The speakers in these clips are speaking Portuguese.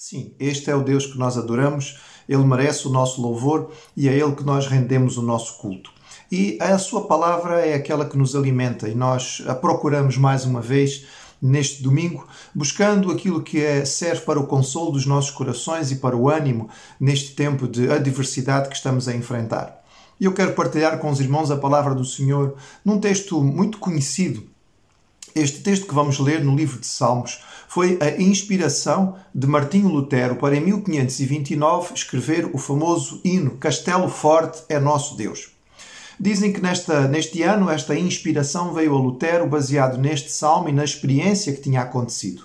Sim, este é o Deus que nós adoramos, ele merece o nosso louvor e é ele que nós rendemos o nosso culto. E a sua palavra é aquela que nos alimenta e nós a procuramos mais uma vez neste domingo, buscando aquilo que é, serve para o consolo dos nossos corações e para o ânimo neste tempo de adversidade que estamos a enfrentar. E eu quero partilhar com os irmãos a palavra do Senhor num texto muito conhecido. Este texto que vamos ler no livro de Salmos foi a inspiração de Martinho Lutero para, em 1529, escrever o famoso hino Castelo Forte é Nosso Deus. Dizem que nesta, neste ano esta inspiração veio a Lutero baseado neste salmo e na experiência que tinha acontecido.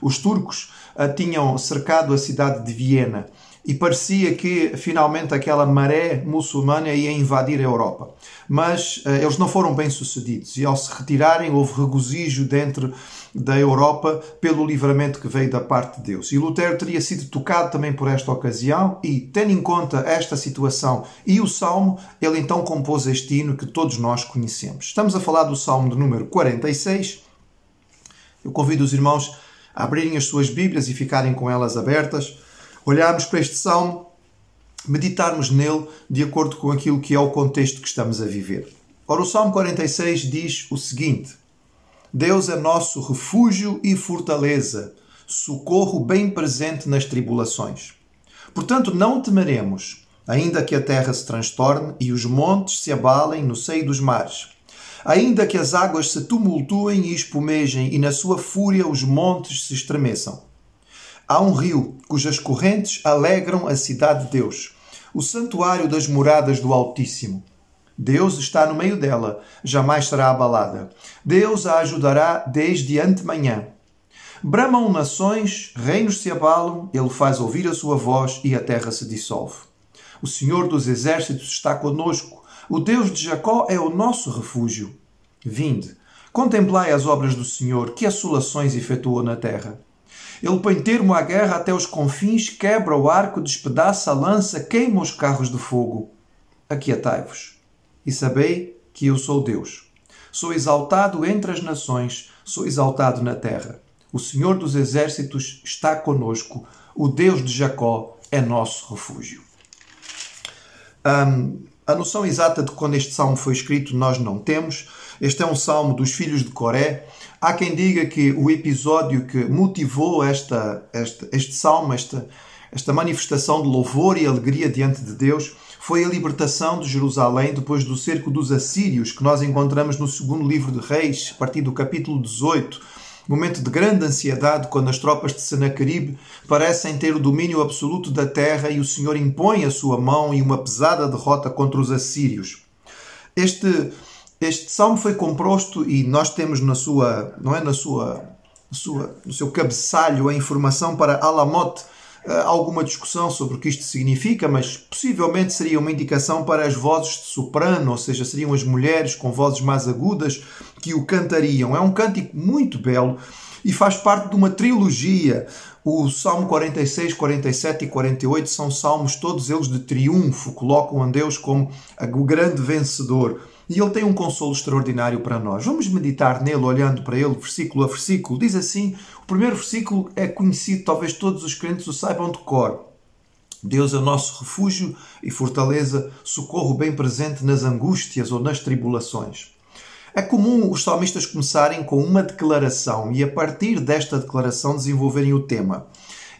Os turcos ah, tinham cercado a cidade de Viena e parecia que finalmente aquela maré muçulmana ia invadir a Europa. Mas uh, eles não foram bem sucedidos e ao se retirarem houve regozijo dentro da Europa pelo livramento que veio da parte de Deus. E Lutero teria sido tocado também por esta ocasião e, tendo em conta esta situação e o Salmo, ele então compôs este hino que todos nós conhecemos. Estamos a falar do Salmo de número 46. Eu convido os irmãos a abrirem as suas Bíblias e ficarem com elas abertas olharmos para este salmo, meditarmos nele de acordo com aquilo que é o contexto que estamos a viver. Ora, o Salmo 46 diz o seguinte: Deus é nosso refúgio e fortaleza, socorro bem presente nas tribulações. Portanto, não temeremos, ainda que a terra se transtorne e os montes se abalem no seio dos mares. Ainda que as águas se tumultuem e espumejem e na sua fúria os montes se estremeçam. Há um rio cujas correntes alegram a cidade de Deus, o santuário das moradas do Altíssimo. Deus está no meio dela, jamais será abalada. Deus a ajudará desde antemanhã. Bramam nações, reinos se abalam, ele faz ouvir a sua voz e a terra se dissolve. O Senhor dos exércitos está conosco, o Deus de Jacó é o nosso refúgio. Vinde, contemplai as obras do Senhor, que assolações efetuou na terra. Ele põe termo à guerra até os confins, quebra o arco, despedaça a lança, queima os carros de fogo. Aquietai-vos e sabei que eu sou Deus. Sou exaltado entre as nações, sou exaltado na terra. O Senhor dos exércitos está conosco, o Deus de Jacó é nosso refúgio. Um, a noção exata de quando este salmo foi escrito nós não temos. Este é um salmo dos filhos de Coré. Há quem diga que o episódio que motivou esta, este, este salmo, esta, esta manifestação de louvor e alegria diante de Deus, foi a libertação de Jerusalém depois do cerco dos assírios, que nós encontramos no segundo livro de Reis, a partir do capítulo 18. Momento de grande ansiedade quando as tropas de Senaqueribe parecem ter o domínio absoluto da terra e o Senhor impõe a sua mão em uma pesada derrota contra os assírios. Este este salmo foi composto e nós temos na sua, não é na sua, na sua no seu cabeçalho a informação para Alamot, eh, alguma discussão sobre o que isto significa, mas possivelmente seria uma indicação para as vozes de soprano, ou seja, seriam as mulheres com vozes mais agudas que o cantariam. É um cântico muito belo e faz parte de uma trilogia. O Salmo 46, 47 e 48 são salmos todos eles de triunfo, colocam a Deus como o grande vencedor e ele tem um consolo extraordinário para nós. Vamos meditar nele, olhando para ele, versículo a versículo. Diz assim: o primeiro versículo é conhecido, talvez todos os crentes o saibam de cor. Deus é nosso refúgio e fortaleza, socorro bem presente nas angústias ou nas tribulações. É comum os salmistas começarem com uma declaração e, a partir desta declaração, desenvolverem o tema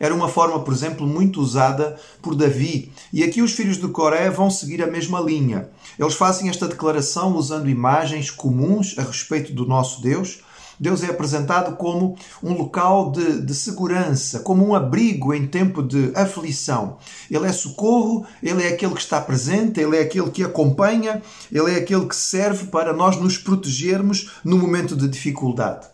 era uma forma, por exemplo, muito usada por Davi. E aqui os filhos de Coré vão seguir a mesma linha. Eles fazem esta declaração usando imagens comuns a respeito do nosso Deus. Deus é apresentado como um local de, de, segurança, como um abrigo em tempo de aflição. Ele é socorro, ele é aquele que está presente, ele é aquele que acompanha, ele é aquele que serve para nós nos protegermos no momento de dificuldade.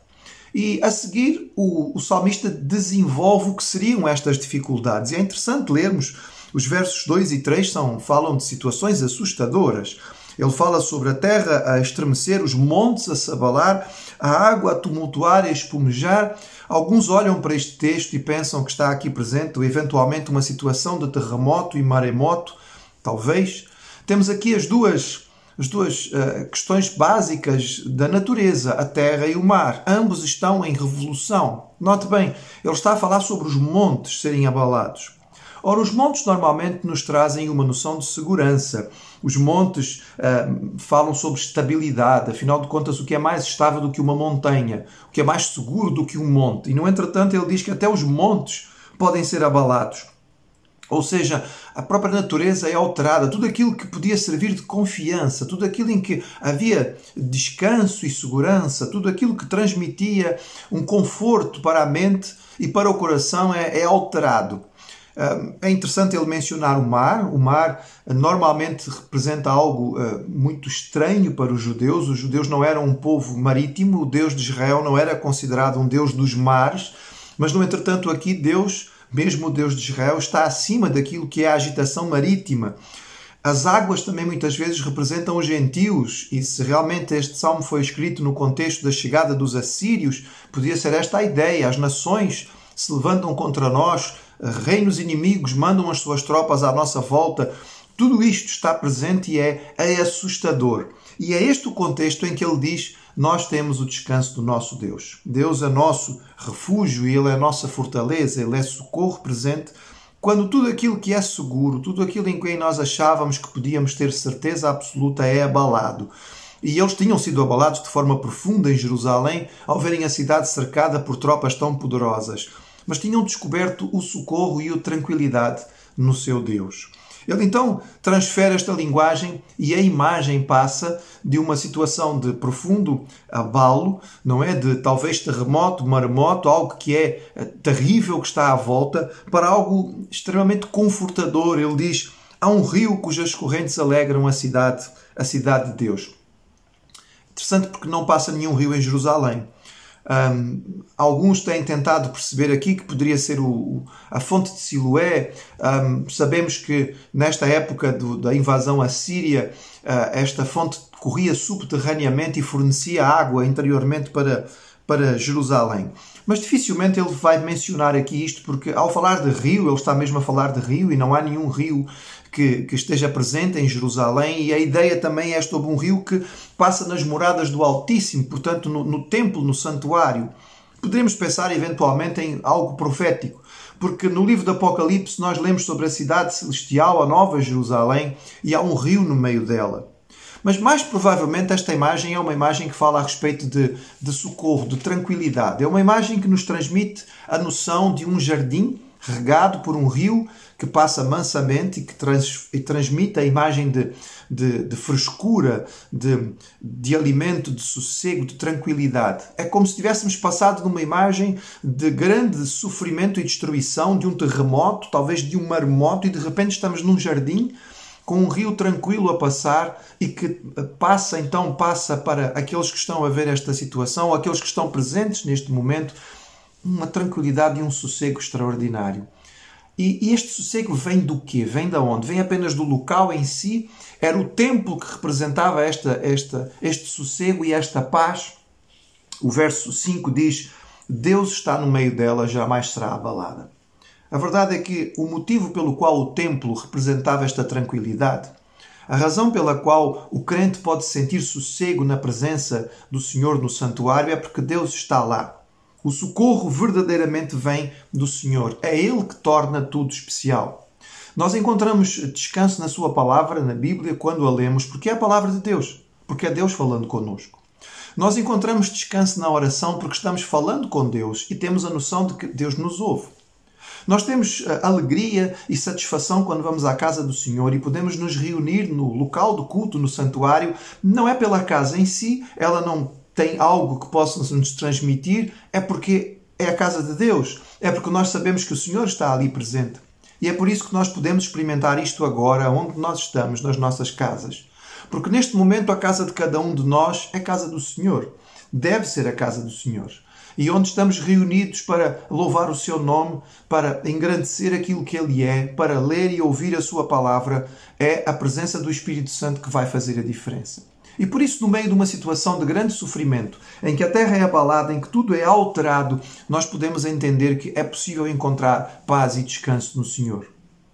E a seguir, o, o salmista desenvolve o que seriam estas dificuldades. E é interessante lermos os versos 2 e 3 são, falam de situações assustadoras. Ele fala sobre a terra a estremecer, os montes a se abalar, a água a tumultuar e a espumejar. Alguns olham para este texto e pensam que está aqui presente eventualmente uma situação de terremoto e maremoto. Talvez. Temos aqui as duas as duas uh, questões básicas da natureza, a terra e o mar. Ambos estão em revolução. Note bem, ele está a falar sobre os montes serem abalados. Ora, os montes normalmente nos trazem uma noção de segurança. Os montes uh, falam sobre estabilidade, afinal de contas, o que é mais estável do que uma montanha, o que é mais seguro do que um monte. E, no entretanto, ele diz que até os montes podem ser abalados. Ou seja, a própria natureza é alterada, tudo aquilo que podia servir de confiança, tudo aquilo em que havia descanso e segurança, tudo aquilo que transmitia um conforto para a mente e para o coração é, é alterado. É interessante ele mencionar o mar. O mar normalmente representa algo eh, muito estranho para os judeus. Os judeus não eram um povo marítimo, o Deus de Israel não era considerado um Deus dos mares, mas, no entretanto, aqui Deus mesmo o Deus de Israel, está acima daquilo que é a agitação marítima. As águas também muitas vezes representam os gentios, e se realmente este salmo foi escrito no contexto da chegada dos assírios, podia ser esta a ideia: as nações se levantam contra nós, reinos inimigos mandam as suas tropas à nossa volta. Tudo isto está presente e é, é assustador. E é este o contexto em que ele diz: Nós temos o descanso do nosso Deus. Deus é nosso refúgio e Ele é nossa fortaleza, Ele é socorro presente. Quando tudo aquilo que é seguro, tudo aquilo em que nós achávamos que podíamos ter certeza absoluta é abalado. E eles tinham sido abalados de forma profunda em Jerusalém ao verem a cidade cercada por tropas tão poderosas. Mas tinham descoberto o socorro e a tranquilidade no seu Deus. Ele então transfere esta linguagem e a imagem passa de uma situação de profundo abalo, não é? De talvez terremoto, maremoto, algo que é eh, terrível que está à volta, para algo extremamente confortador. Ele diz: há um rio cujas correntes alegram a cidade, a cidade de Deus. Interessante porque não passa nenhum rio em Jerusalém. Um, alguns têm tentado perceber aqui que poderia ser o, a fonte de Siloé. Um, sabemos que nesta época do, da invasão assíria, uh, esta fonte corria subterraneamente e fornecia água interiormente para, para Jerusalém. Mas dificilmente ele vai mencionar aqui isto, porque ao falar de rio, ele está mesmo a falar de rio e não há nenhum rio que, que, esteja presente em Jerusalém, e a ideia também é sobre um rio que passa nas moradas do Altíssimo, portanto, no, no templo, no santuário. Poderíamos pensar eventualmente em algo profético, porque no livro do Apocalipse nós lemos sobre a cidade celestial, a Nova Jerusalém, e há um rio no meio dela. Mas mais provavelmente esta imagem é uma imagem que fala a respeito de, de socorro, de tranquilidade. É uma imagem que nos transmite a noção de um jardim regado por um rio que passa mansamente e que trans, e transmite a imagem de, de, de frescura, de, de alimento, de sossego, de tranquilidade. É como se tivéssemos passado numa imagem de grande sofrimento e destruição, de um terremoto, talvez de um maremoto, e de repente estamos num jardim com um rio tranquilo a passar e que passa então passa para aqueles que estão a ver esta situação, aqueles que estão presentes neste momento, uma tranquilidade e um sossego extraordinário. E, este sossego vem do quê? Vem da onde? Vem apenas do local em si? Era o templo que representava esta, esta, este sossego e esta paz? O verso 5 diz: Deus está no meio dela, jamais será abalada. A verdade é que o motivo pelo qual o templo representava esta tranquilidade, a razão pela qual o crente pode sentir sossego na presença do Senhor no santuário é porque Deus está lá. O socorro verdadeiramente vem do Senhor. É Ele que torna tudo especial. Nós encontramos descanso na Sua palavra, na Bíblia, quando a lemos, porque é a palavra de Deus, porque é Deus falando conosco. Nós encontramos descanso na oração porque estamos falando com Deus e temos a noção de que Deus nos ouve. Nós temos eh, alegria e satisfação quando vamos à casa do Senhor e podemos nos reunir no local do culto, no santuário. Não é pela casa em si, ela não tem algo que possa nos transmitir, é porque é a casa de Deus. É porque nós sabemos que o Senhor está ali presente. E é por isso que nós podemos experimentar isto agora, onde nós estamos, nas nossas casas. Porque neste momento a casa de cada um de nós é casa do Senhor. Deve ser a casa do Senhor. E onde estamos reunidos para louvar o seu nome, para engrandecer aquilo que ele é, para ler e ouvir a sua palavra, é a presença do Espírito Santo que vai fazer a diferença. E por isso, no meio de uma situação de grande sofrimento, em que a terra é abalada, em que tudo é alterado, nós podemos entender que é possível encontrar paz e descanso no Senhor.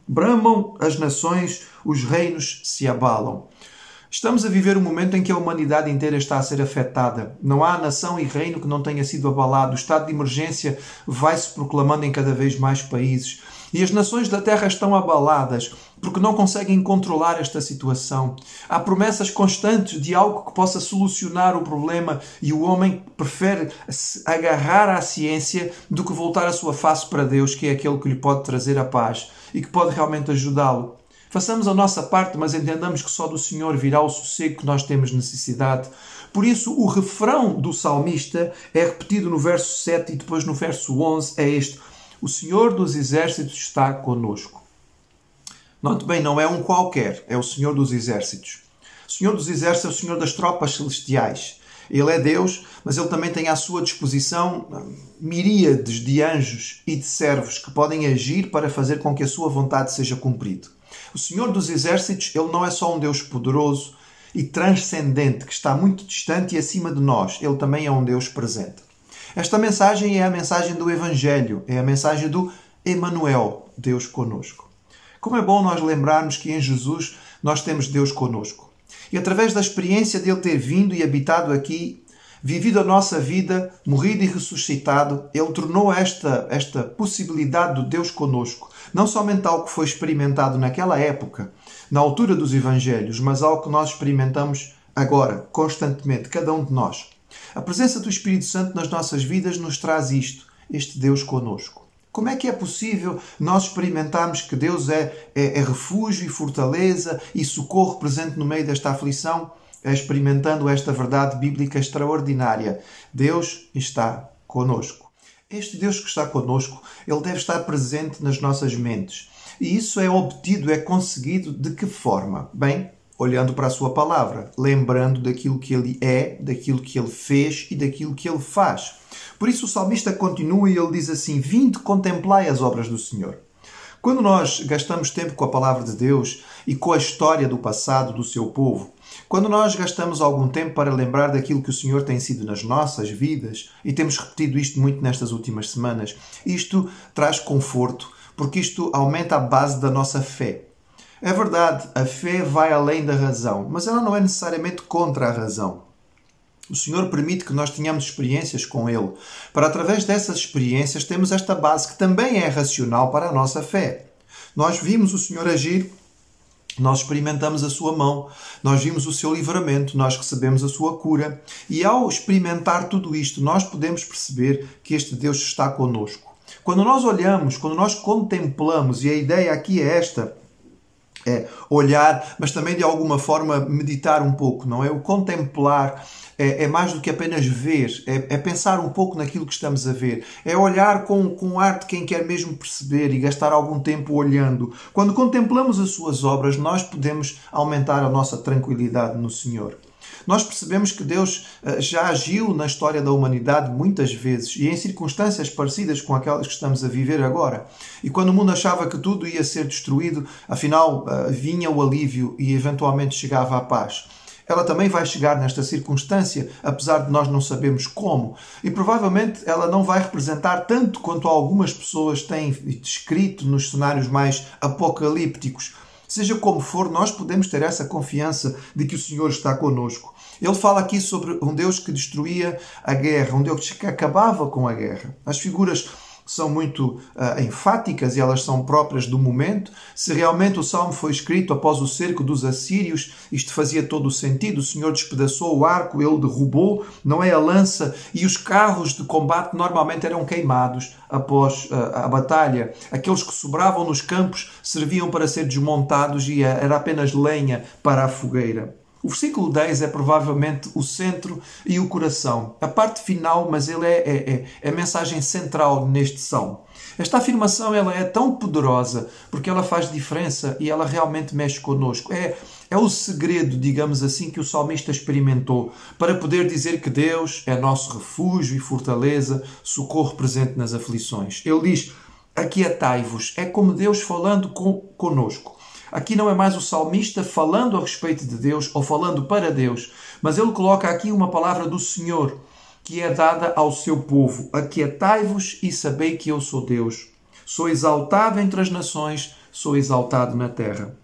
Bramam as nações, os reinos se abalam. Estamos a viver um momento em que a humanidade inteira está a ser afetada. Não há nação e reino que não tenha sido abalado. O estado de emergência vai se proclamando em cada vez mais países. E as nações da Terra estão abaladas porque não conseguem controlar esta situação. Há promessas constantes de algo que possa solucionar o problema e o homem prefere agarrar à ciência do que voltar a sua face para Deus, que é aquele que lhe pode trazer a paz e que pode realmente ajudá-lo. Façamos a nossa parte, mas entendamos que só do Senhor virá o sossego que nós temos necessidade. Por isso, o refrão do salmista é repetido no verso 7 e depois no verso 11 é este: O Senhor dos exércitos está conosco. Note bem, não é um qualquer, é o Senhor dos exércitos. O Senhor dos exércitos é o Senhor das tropas celestiais. Ele é Deus, mas ele também tem à sua disposição hum, miríades de anjos e de servos que podem agir para fazer com que a sua vontade seja cumprida. O Senhor dos Exércitos, ele não é só um Deus poderoso e transcendente que está muito distante e acima de nós, ele também é um Deus presente. Esta mensagem é a mensagem do Evangelho, é a mensagem do Emanuel, Deus conosco. Como é bom nós lembrarmos que em Jesus nós temos Deus conosco. E através da experiência dele ter vindo e habitado aqui, vivido a nossa vida, morrido e ressuscitado, ele tornou esta, esta possibilidade do Deus conosco, não somente algo que foi experimentado naquela época, na altura dos Evangelhos, mas algo que nós experimentamos agora, constantemente, cada um de nós. A presença do Espírito Santo nas nossas vidas nos traz isto, este Deus conosco. Como é que é possível nós experimentarmos que Deus é, é, é refúgio e fortaleza e socorro presente no meio desta aflição? experimentando esta verdade bíblica extraordinária. Deus está conosco. Este Deus que está conosco, ele deve estar presente nas nossas mentes. E isso é obtido, é conseguido de que forma? Bem, olhando para a sua palavra, lembrando daquilo que ele é, daquilo que ele fez e daquilo que ele faz. Por isso o salmista continua e ele diz assim: Vinde contemplai as obras do Senhor. Quando nós gastamos tempo com a palavra de Deus e com a história do passado do seu povo, quando nós gastamos algum tempo para lembrar daquilo que o Senhor tem sido nas nossas vidas, e temos repetido isto muito nestas últimas semanas, isto traz conforto, porque isto aumenta a base da nossa fé. É verdade, a fé vai além da razão, mas ela não é necessariamente contra a razão. O Senhor permite que nós tenhamos experiências com Ele, para através dessas experiências termos esta base que também é racional para a nossa fé. Nós vimos o Senhor agir nós experimentamos a sua mão, nós vimos o seu livramento, nós recebemos a sua cura. E ao experimentar tudo isto, nós podemos perceber que este Deus está conosco. Quando nós olhamos, quando nós contemplamos, e a ideia aqui é esta, é olhar, mas também de alguma forma meditar um pouco, não é? O contemplar é, é mais do que apenas ver, é, é, pensar um pouco naquilo que estamos a ver, é olhar com, com arte quem quer mesmo perceber e gastar algum tempo olhando. Quando contemplamos as suas obras, nós podemos aumentar a nossa tranquilidade no Senhor. Nós percebemos que Deus eh, já agiu na história da humanidade muitas vezes e em circunstâncias parecidas com aquelas que estamos a viver agora. E quando o mundo achava que tudo ia ser destruído, afinal eh, vinha o alívio e eventualmente chegava a paz. Ela também vai chegar nesta circunstância, apesar de nós não sabermos como, e provavelmente ela não vai representar tanto quanto algumas pessoas têm descrito nos cenários mais apocalípticos. Seja como for, nós podemos ter essa confiança de que o Senhor está conosco. Ele fala aqui sobre um Deus que destruía a guerra, um Deus que acabava com a guerra. As figuras são muito uh, enfáticas e elas são próprias do momento. Se realmente o salmo foi escrito após o cerco dos assírios, isto fazia todo o sentido. O Senhor despedaçou o arco, ele derrubou, não é a lança, e os carros de combate normalmente eram queimados após uh, a batalha. Aqueles que sobravam nos campos serviam para ser desmontados e era apenas lenha para a fogueira. O versículo 10 é provavelmente o centro e o coração. A parte final, mas ele é, é, é, é a mensagem central neste salmo. Esta afirmação ela é tão poderosa porque ela faz diferença e ela realmente mexe conosco. É, é o segredo, digamos assim, que o salmista experimentou para poder dizer que Deus é nosso refúgio e fortaleza, socorro presente nas aflições. Ele diz: Aquietai-vos. É como Deus falando com, conosco. Aqui não é mais o salmista falando a respeito de Deus ou falando para Deus, mas ele coloca aqui uma palavra do Senhor que é dada ao seu povo: Aquietai-vos e sabei que eu sou Deus. Sou exaltado entre as nações, sou exaltado na terra.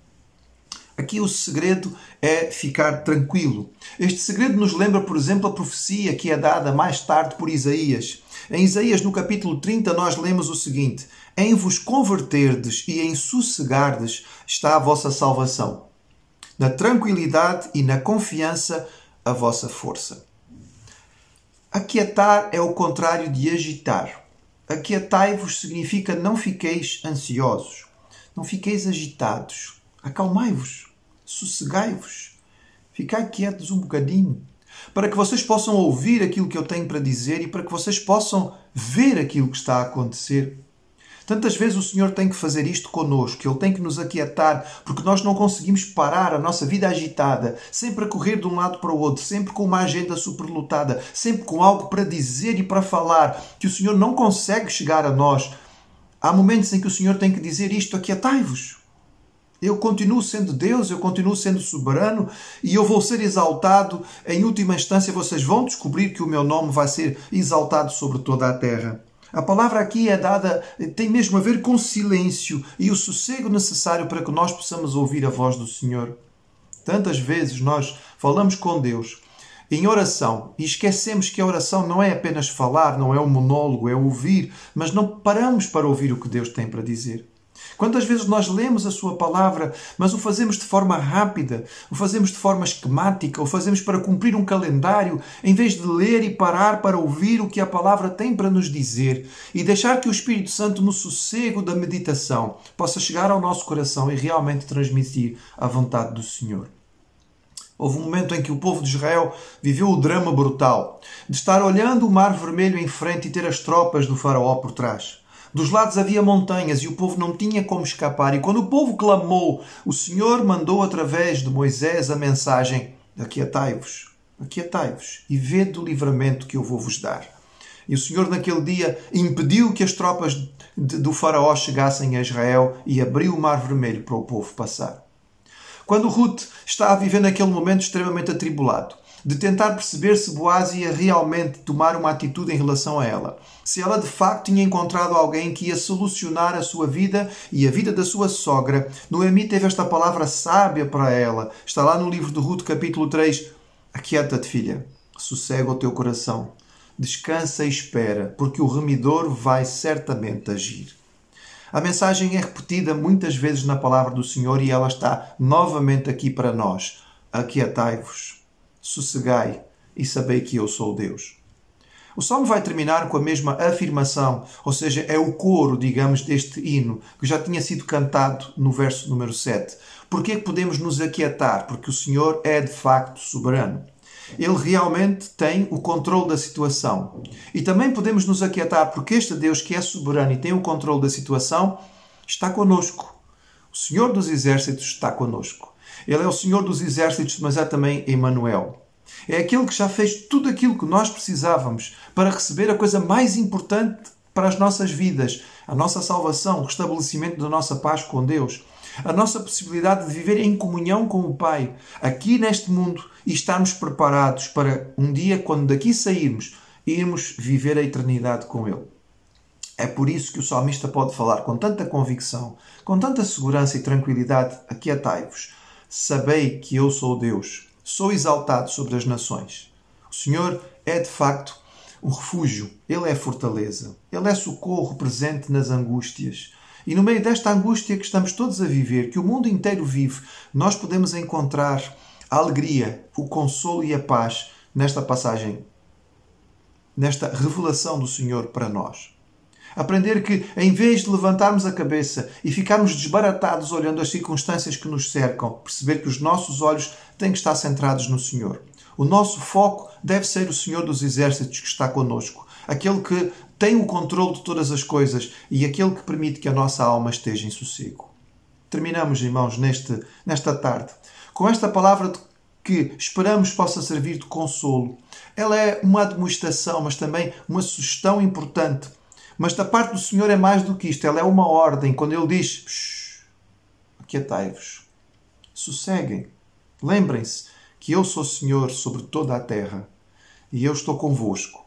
Aqui o segredo é ficar tranquilo. Este segredo nos lembra, por exemplo, a profecia que é dada mais tarde por Isaías. Em Isaías, no capítulo 30, nós lemos o seguinte: Em vos converterdes e em sossegardes está a vossa salvação. Na tranquilidade e na confiança, a vossa força. Aquietar é o contrário de agitar. Aquietai-vos significa não fiqueis ansiosos, não fiqueis agitados. Acalmai-vos, sossegai-vos, ficai quietos um bocadinho, para que vocês possam ouvir aquilo que eu tenho para dizer e para que vocês possam ver aquilo que está a acontecer. Tantas vezes o Senhor tem que fazer isto conosco, Ele tem que nos aquietar, porque nós não conseguimos parar a nossa vida agitada, sempre a correr de um lado para o outro, sempre com uma agenda superlotada, sempre com algo para dizer e para falar, que o Senhor não consegue chegar a nós. Há momentos em que o Senhor tem que dizer isto: aquietai-vos. Eu continuo sendo Deus, eu continuo sendo soberano e eu vou ser exaltado. Em última instância, vocês vão descobrir que o meu nome vai ser exaltado sobre toda a terra. A palavra aqui é dada, tem mesmo a ver com silêncio e o sossego necessário para que nós possamos ouvir a voz do Senhor. Tantas vezes nós falamos com Deus em oração e esquecemos que a oração não é apenas falar, não é um monólogo, é ouvir, mas não paramos para ouvir o que Deus tem para dizer. Quantas vezes nós lemos a Sua palavra, mas o fazemos de forma rápida, o fazemos de forma esquemática, o fazemos para cumprir um calendário, em vez de ler e parar para ouvir o que a palavra tem para nos dizer e deixar que o Espírito Santo, no sossego da meditação, possa chegar ao nosso coração e realmente transmitir a vontade do Senhor. Houve um momento em que o povo de Israel viveu o drama brutal de estar olhando o Mar Vermelho em frente e ter as tropas do Faraó por trás. Dos lados havia montanhas e o povo não tinha como escapar. E quando o povo clamou, o Senhor mandou através de Moisés a mensagem: Aquietai-vos, aquietai-vos e vede o livramento que eu vou vos dar. E o Senhor, naquele dia, impediu que as tropas do Faraó chegassem a Israel e abriu o Mar Vermelho para o povo passar. Quando Ruth está a viver naquele momento extremamente atribulado, de tentar perceber se Boaz ia realmente tomar uma atitude em relação a ela. Se ela de facto tinha encontrado alguém que ia solucionar a sua vida e a vida da sua sogra. Noemi teve esta palavra sábia para ela. Está lá no livro de Ruth, capítulo 3. Aquieta-te, filha. Sossega o teu coração. Descansa e espera, porque o remidor vai certamente agir. A mensagem é repetida muitas vezes na palavra do Senhor e ela está novamente aqui para nós. Aquietai-vos sossegai e sabei que eu sou Deus. O salmo vai terminar com a mesma afirmação, ou seja, é o coro, digamos, deste hino que já tinha sido cantado no verso número 7. Porquê que podemos nos aquietar? Porque o Senhor é de facto soberano. Ele realmente tem o controle da situação. E também podemos nos aquietar porque este Deus que é soberano e tem o controle da situação está conosco. O Senhor dos Exércitos está conosco. Ele é o Senhor dos exércitos, mas é também Emmanuel. É aquele que já fez tudo aquilo que nós precisávamos para receber a coisa mais importante para as nossas vidas, a nossa salvação, o restabelecimento da nossa paz com Deus, a nossa possibilidade de viver em comunhão com o Pai, aqui neste mundo e estarmos preparados para um dia, quando daqui sairmos, irmos viver a eternidade com Ele. É por isso que o salmista pode falar com tanta convicção, com tanta segurança e tranquilidade: Aquietai-vos Sabei que eu sou Deus, sou exaltado sobre as nações. O Senhor é de facto um refúgio, Ele é fortaleza, Ele é socorro presente nas angústias. E no meio desta angústia que estamos todos a viver, que o mundo inteiro vive, nós podemos encontrar a alegria, o consolo e a paz nesta passagem, nesta revelação do Senhor para nós. Aprender que, em vez de levantarmos a cabeça e ficarmos desbaratados olhando as circunstâncias que nos cercam, perceber que os nossos olhos têm que estar centrados no Senhor. O nosso foco deve ser o Senhor dos Exércitos que está conosco, aquele que tem o controle de todas as coisas e aquele que permite que a nossa alma esteja em sossego. Terminamos, irmãos, neste, nesta tarde com esta palavra que esperamos possa servir de consolo. Ela é uma demonstração, mas também uma sugestão importante mas da parte do Senhor é mais do que isto. Ela é uma ordem. Quando Ele diz: Aquietai-vos, sosseguem. Lembrem-se que eu sou Senhor sobre toda a terra e eu estou convosco.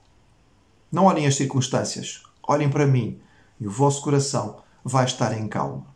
Não olhem as circunstâncias, olhem para mim e o vosso coração vai estar em calma.